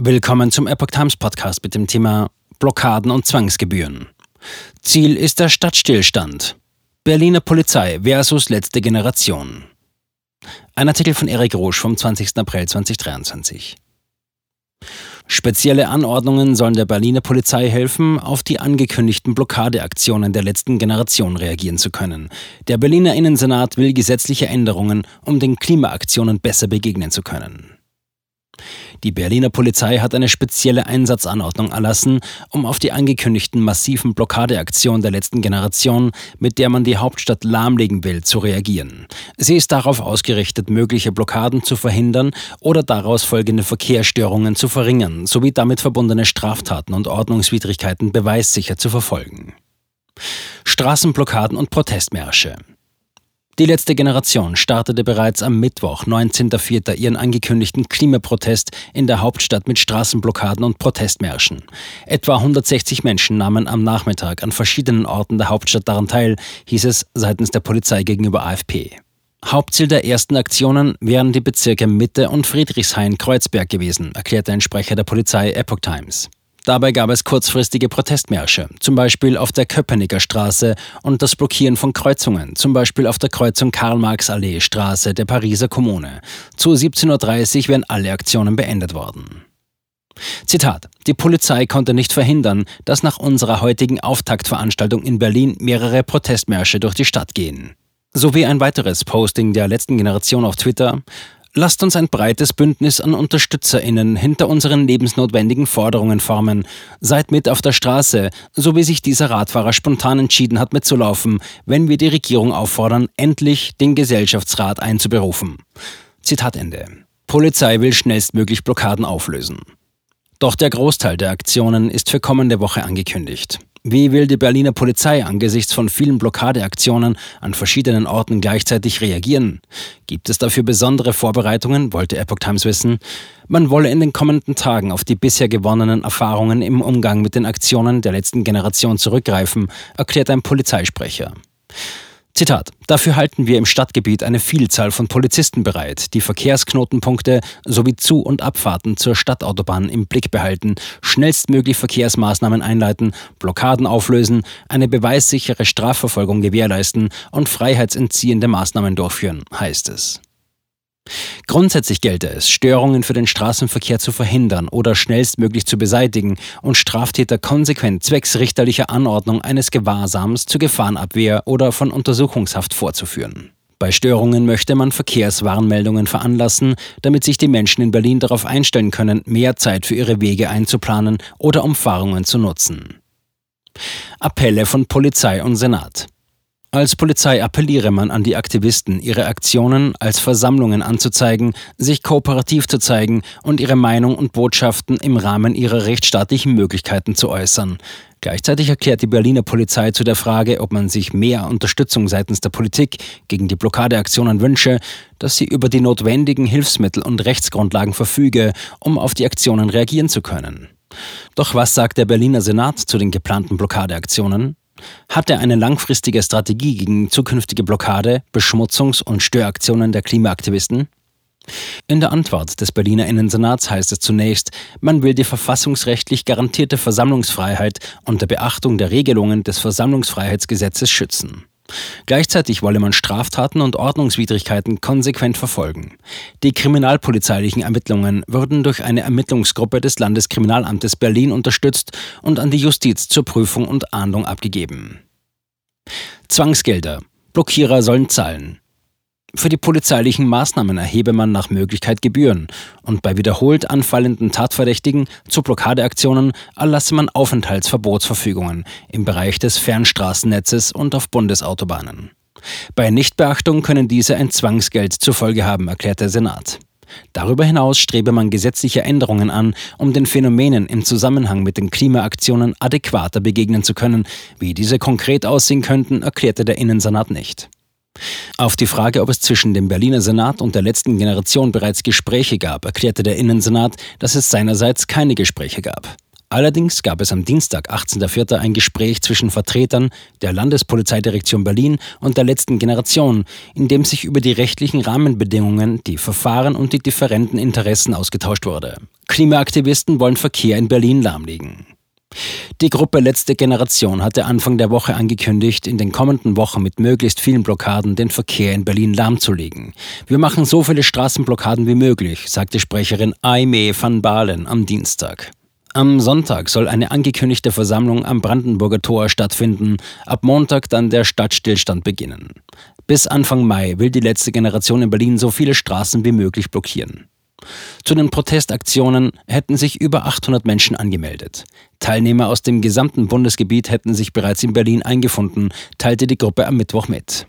Willkommen zum Epoch Times Podcast mit dem Thema Blockaden und Zwangsgebühren. Ziel ist der Stadtstillstand. Berliner Polizei versus letzte Generation. Ein Artikel von Erik Rosch vom 20. April 2023. Spezielle Anordnungen sollen der Berliner Polizei helfen, auf die angekündigten Blockadeaktionen der letzten Generation reagieren zu können. Der Berliner Innensenat will gesetzliche Änderungen, um den Klimaaktionen besser begegnen zu können. Die Berliner Polizei hat eine spezielle Einsatzanordnung erlassen, um auf die angekündigten massiven Blockadeaktionen der letzten Generation, mit der man die Hauptstadt lahmlegen will, zu reagieren. Sie ist darauf ausgerichtet, mögliche Blockaden zu verhindern oder daraus folgende Verkehrsstörungen zu verringern, sowie damit verbundene Straftaten und Ordnungswidrigkeiten beweissicher zu verfolgen. Straßenblockaden und Protestmärsche. Die letzte Generation startete bereits am Mittwoch, 19.04. ihren angekündigten Klimaprotest in der Hauptstadt mit Straßenblockaden und Protestmärschen. Etwa 160 Menschen nahmen am Nachmittag an verschiedenen Orten der Hauptstadt daran teil, hieß es seitens der Polizei gegenüber AFP. Hauptziel der ersten Aktionen wären die Bezirke Mitte und Friedrichshain-Kreuzberg gewesen, erklärte ein Sprecher der Polizei Epoch Times. Dabei gab es kurzfristige Protestmärsche, zum Beispiel auf der Köpenicker Straße und das Blockieren von Kreuzungen, zum Beispiel auf der Kreuzung Karl-Marx-Allee Straße der Pariser Kommune. Zu 17.30 Uhr wären alle Aktionen beendet worden. Zitat: Die Polizei konnte nicht verhindern, dass nach unserer heutigen Auftaktveranstaltung in Berlin mehrere Protestmärsche durch die Stadt gehen. Sowie ein weiteres Posting der letzten Generation auf Twitter. Lasst uns ein breites Bündnis an UnterstützerInnen hinter unseren lebensnotwendigen Forderungen formen. Seid mit auf der Straße, so wie sich dieser Radfahrer spontan entschieden hat mitzulaufen, wenn wir die Regierung auffordern, endlich den Gesellschaftsrat einzuberufen. Zitat Ende. Polizei will schnellstmöglich Blockaden auflösen. Doch der Großteil der Aktionen ist für kommende Woche angekündigt. Wie will die Berliner Polizei angesichts von vielen Blockadeaktionen an verschiedenen Orten gleichzeitig reagieren? Gibt es dafür besondere Vorbereitungen, wollte Epoch Times wissen. Man wolle in den kommenden Tagen auf die bisher gewonnenen Erfahrungen im Umgang mit den Aktionen der letzten Generation zurückgreifen, erklärt ein Polizeisprecher. Zitat. Dafür halten wir im Stadtgebiet eine Vielzahl von Polizisten bereit, die Verkehrsknotenpunkte sowie Zu- und Abfahrten zur Stadtautobahn im Blick behalten, schnellstmöglich Verkehrsmaßnahmen einleiten, Blockaden auflösen, eine beweissichere Strafverfolgung gewährleisten und freiheitsentziehende Maßnahmen durchführen, heißt es. Grundsätzlich gelte es, Störungen für den Straßenverkehr zu verhindern oder schnellstmöglich zu beseitigen und Straftäter konsequent zwecks richterlicher Anordnung eines Gewahrsams zur Gefahrenabwehr oder von Untersuchungshaft vorzuführen. Bei Störungen möchte man Verkehrswarnmeldungen veranlassen, damit sich die Menschen in Berlin darauf einstellen können, mehr Zeit für ihre Wege einzuplanen oder Umfahrungen zu nutzen. Appelle von Polizei und Senat. Als Polizei appelliere man an die Aktivisten, ihre Aktionen als Versammlungen anzuzeigen, sich kooperativ zu zeigen und ihre Meinung und Botschaften im Rahmen ihrer rechtsstaatlichen Möglichkeiten zu äußern. Gleichzeitig erklärt die Berliner Polizei zu der Frage, ob man sich mehr Unterstützung seitens der Politik gegen die Blockadeaktionen wünsche, dass sie über die notwendigen Hilfsmittel und Rechtsgrundlagen verfüge, um auf die Aktionen reagieren zu können. Doch was sagt der Berliner Senat zu den geplanten Blockadeaktionen? Hat er eine langfristige Strategie gegen zukünftige Blockade, Beschmutzungs- und Störaktionen der Klimaaktivisten? In der Antwort des Berliner Innensenats heißt es zunächst, man will die verfassungsrechtlich garantierte Versammlungsfreiheit unter Beachtung der Regelungen des Versammlungsfreiheitsgesetzes schützen. Gleichzeitig wolle man Straftaten und Ordnungswidrigkeiten konsequent verfolgen. Die kriminalpolizeilichen Ermittlungen würden durch eine Ermittlungsgruppe des Landeskriminalamtes Berlin unterstützt und an die Justiz zur Prüfung und Ahndung abgegeben. Zwangsgelder. Blockierer sollen zahlen. Für die polizeilichen Maßnahmen erhebe man nach Möglichkeit Gebühren und bei wiederholt anfallenden Tatverdächtigen zu Blockadeaktionen erlasse man Aufenthaltsverbotsverfügungen im Bereich des Fernstraßennetzes und auf Bundesautobahnen. Bei Nichtbeachtung können diese ein Zwangsgeld zur Folge haben, erklärt der Senat. Darüber hinaus strebe man gesetzliche Änderungen an, um den Phänomenen im Zusammenhang mit den Klimaaktionen adäquater begegnen zu können. Wie diese konkret aussehen könnten, erklärte der Innensenat nicht. Auf die Frage, ob es zwischen dem Berliner Senat und der letzten Generation bereits Gespräche gab, erklärte der Innensenat, dass es seinerseits keine Gespräche gab. Allerdings gab es am Dienstag, 18.04. ein Gespräch zwischen Vertretern der Landespolizeidirektion Berlin und der letzten Generation, in dem sich über die rechtlichen Rahmenbedingungen, die Verfahren und die differenten Interessen ausgetauscht wurde. Klimaaktivisten wollen Verkehr in Berlin lahmlegen. Die Gruppe Letzte Generation hatte Anfang der Woche angekündigt, in den kommenden Wochen mit möglichst vielen Blockaden den Verkehr in Berlin lahmzulegen. Wir machen so viele Straßenblockaden wie möglich, sagte Sprecherin Aime van Balen am Dienstag. Am Sonntag soll eine angekündigte Versammlung am Brandenburger Tor stattfinden, ab Montag dann der Stadtstillstand beginnen. Bis Anfang Mai will die letzte Generation in Berlin so viele Straßen wie möglich blockieren. Zu den Protestaktionen hätten sich über 800 Menschen angemeldet. Teilnehmer aus dem gesamten Bundesgebiet hätten sich bereits in Berlin eingefunden, teilte die Gruppe am Mittwoch mit.